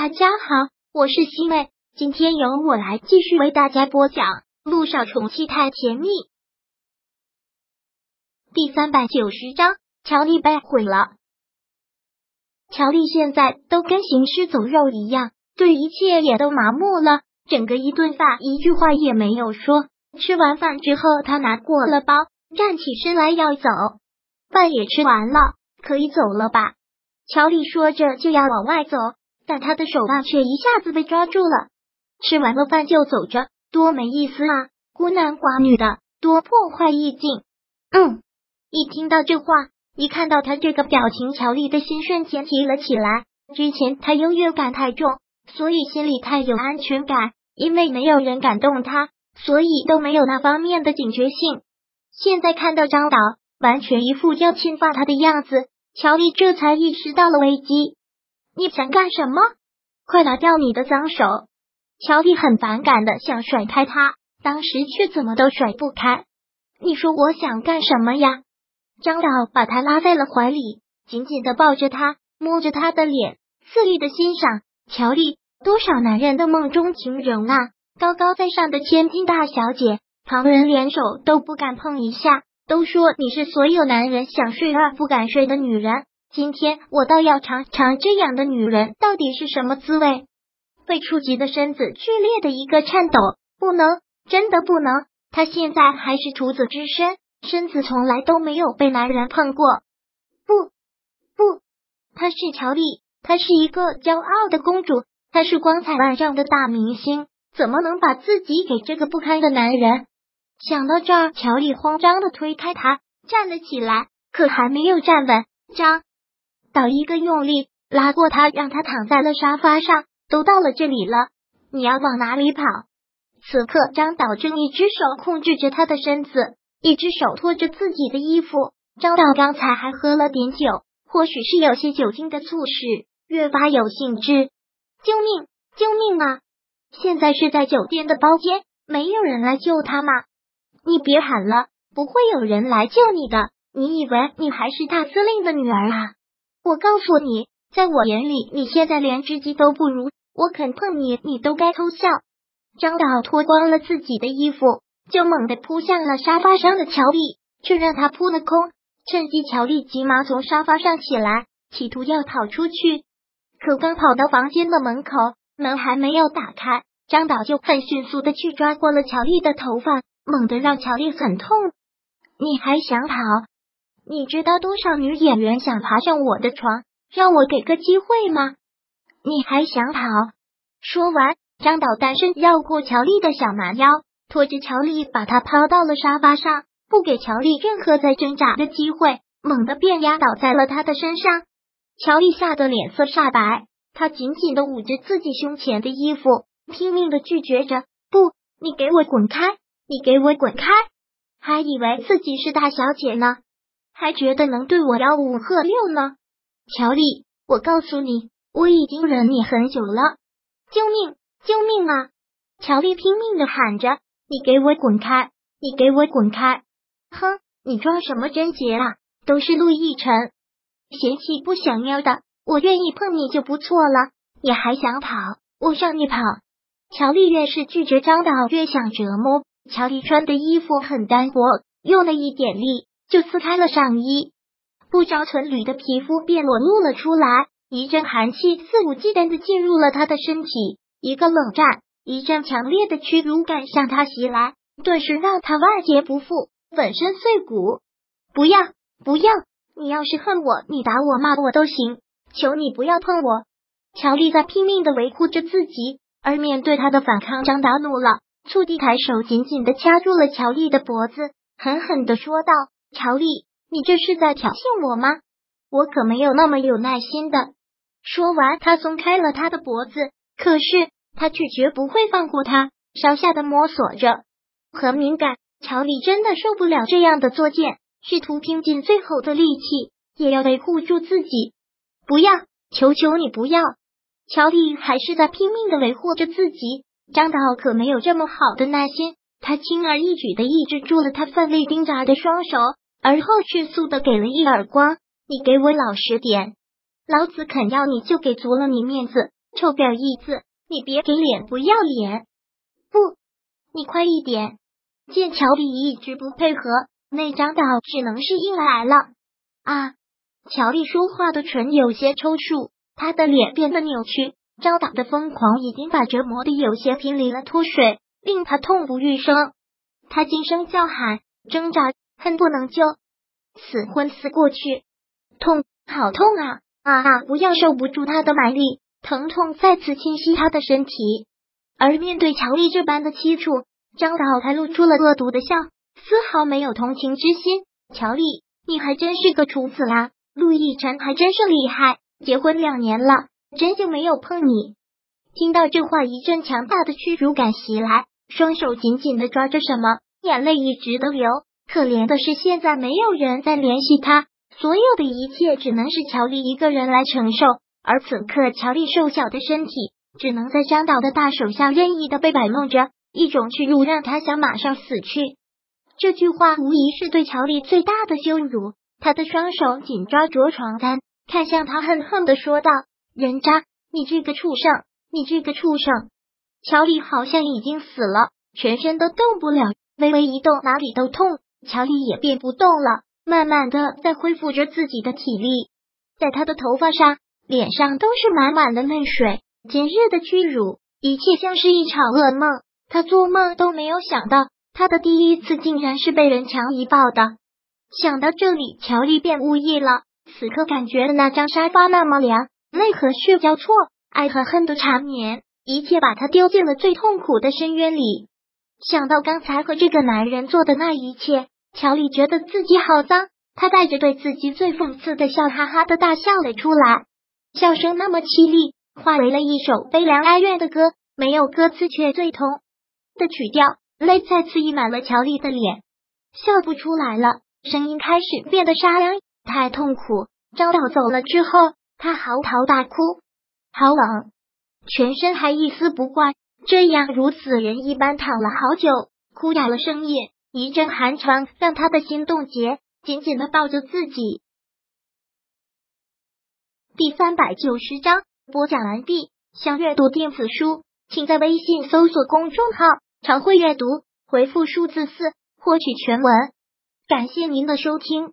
大家好，我是西妹，今天由我来继续为大家播讲《路上宠妻太甜蜜》第三百九十章。乔丽被毁了。乔丽现在都跟行尸走肉一样，对一切也都麻木了。整个一顿饭一句话也没有说。吃完饭之后，他拿过了包，站起身来要走。饭也吃完了，可以走了吧？乔丽说着就要往外走。但他的手腕却一下子被抓住了。吃完了饭就走着，多没意思啊！孤男寡女的，多破坏意境。嗯，一听到这话，一看到他这个表情，乔丽的心瞬间提了起来。之前他优越感太重，所以心里太有安全感，因为没有人敢动他，所以都没有那方面的警觉性。现在看到张导完全一副要侵犯他的样子，乔丽这才意识到了危机。你想干什么？快拿掉你的脏手！乔丽很反感的想甩开他，当时却怎么都甩不开。你说我想干什么呀？张导把他拉在了怀里，紧紧的抱着他，摸着他的脸，肆意的欣赏。乔丽，多少男人的梦中情人啊！高高在上的千金大小姐，旁人连手都不敢碰一下，都说你是所有男人想睡而不敢睡的女人。今天我倒要尝尝这样的女人到底是什么滋味。被触及的身子剧烈的一个颤抖，不能，真的不能。她现在还是处子之身，身子从来都没有被男人碰过。不，不，她是乔丽，她是一个骄傲的公主，她是光彩万丈的大明星，怎么能把自己给这个不堪的男人？想到这儿，乔丽慌张的推开他，站了起来，可还没有站稳，张。导一个用力拉过他，让他躺在了沙发上。都到了这里了，你要往哪里跑？此刻，张导正一只手控制着他的身子，一只手托着自己的衣服。张导刚才还喝了点酒，或许是有些酒精的促使，越发有兴致。救命！救命啊！现在是在酒店的包间，没有人来救他吗？你别喊了，不会有人来救你的。你以为你还是大司令的女儿啊？我告诉你，在我眼里，你现在连知己都不如。我肯碰你，你都该偷笑。张导脱光了自己的衣服，就猛地扑向了沙发上的乔丽，却让他扑了空。趁机，乔丽急忙从沙发上起来，企图要跑出去。可刚跑到房间的门口，门还没有打开，张导就很迅速的去抓过了乔丽的头发，猛地让乔丽很痛。你还想跑？你知道多少女演员想爬上我的床，让我给个机会吗？你还想跑？说完，张导单身绕过乔丽的小蛮腰，拖着乔丽把她抛到了沙发上，不给乔丽任何再挣扎的机会，猛地便压倒在了他的身上。乔丽吓得脸色煞白，她紧紧的捂着自己胸前的衣服，拼命的拒绝着：“不，你给我滚开！你给我滚开！”还以为自己是大小姐呢。还觉得能对我吆五喝六呢？乔丽，我告诉你，我已经忍你很久了！救命！救命啊！乔丽拼命的喊着：“你给我滚开！你给我滚开！”哼，你装什么贞洁啊？都是陆亦辰嫌弃不想要的，我愿意碰你就不错了。你还想跑？我让你跑！乔丽越是拒绝张导，越想折磨。乔丽穿的衣服很单薄，用了一点力。就撕开了上衣，不着存缕的皮肤便裸露了出来。一阵寒气肆无忌惮的进入了他的身体，一个冷战，一阵强烈的屈辱感向他袭来，顿时让他万劫不复，粉身碎骨。不要，不要！你要是恨我，你打我骂我都行，求你不要碰我。乔丽在拼命的维护着自己，而面对他的反抗，张达怒了，触地抬手紧紧的掐住了乔丽的脖子，狠狠的说道。乔丽，你这是在挑衅我吗？我可没有那么有耐心的。说完，他松开了他的脖子，可是他却绝不会放过他，稍下的摸索着，很敏感。乔丽真的受不了这样的作践，试图拼尽最后的力气，也要维护住自己。不要，求求你不要！乔丽还是在拼命的维护着自己。张导可没有这么好的耐心。他轻而易举的抑制住了他奋力挣扎的双手，而后迅速的给了一耳光。你给我老实点，老子肯要你就给足了你面子，臭婊一字，你别给脸不要脸！不，你快一点！见乔丽一直不配合，那张岛只能是硬来了。啊！乔丽说话的唇有些抽搐，她的脸变得扭曲。招打的疯狂已经把折磨的有些濒临了脱水，令他痛不欲生。他惊声叫喊，挣扎，恨不能就死昏死过去。痛，好痛啊！啊啊！不要受不住他的蛮力，疼痛再次侵袭他的身体。而面对乔丽这般的凄楚，张导才露出了恶毒的笑，丝毫没有同情之心。乔丽，你还真是个处子啦！陆亦辰还真是厉害，结婚两年了。真就没有碰你。听到这话，一阵强大的屈辱感袭来，双手紧紧的抓着什么，眼泪一直的流。可怜的是，现在没有人再联系他，所有的一切只能是乔丽一个人来承受。而此刻，乔丽瘦小的身体只能在张导的大手下任意的被摆弄着，一种屈辱让他想马上死去。这句话无疑是对乔丽最大的羞辱。他的双手紧抓着床单，看向他，恨恨的说道。人渣！你这个畜生！你这个畜生！乔丽好像已经死了，全身都动不了，微微一动哪里都痛。乔丽也变不动了，慢慢的在恢复着自己的体力。在他的头发上、脸上都是满满的泪水。今日的屈辱，一切像是一场噩梦。他做梦都没有想到，他的第一次竟然是被人强一抱的。想到这里，乔丽便无意了。此刻感觉那张沙发那么凉。泪和血交错，爱和恨的缠绵，一切把他丢进了最痛苦的深渊里。想到刚才和这个男人做的那一切，乔丽觉得自己好脏。他带着对自己最讽刺的笑，哈哈的大笑了出来，笑声那么凄厉，化为了一首悲凉哀怨的歌，没有歌词却最痛的曲调。泪再次溢满了乔丽的脸，笑不出来了，声音开始变得沙哑，太痛苦。张导走了之后。他嚎啕大哭，好冷，全身还一丝不挂，这样如死人一般躺了好久，哭哑了声音，一阵寒蝉让他的心冻结，紧紧的抱着自己。第三百九十章播讲完毕。想阅读电子书，请在微信搜索公众号“常会阅读”，回复数字四获取全文。感谢您的收听。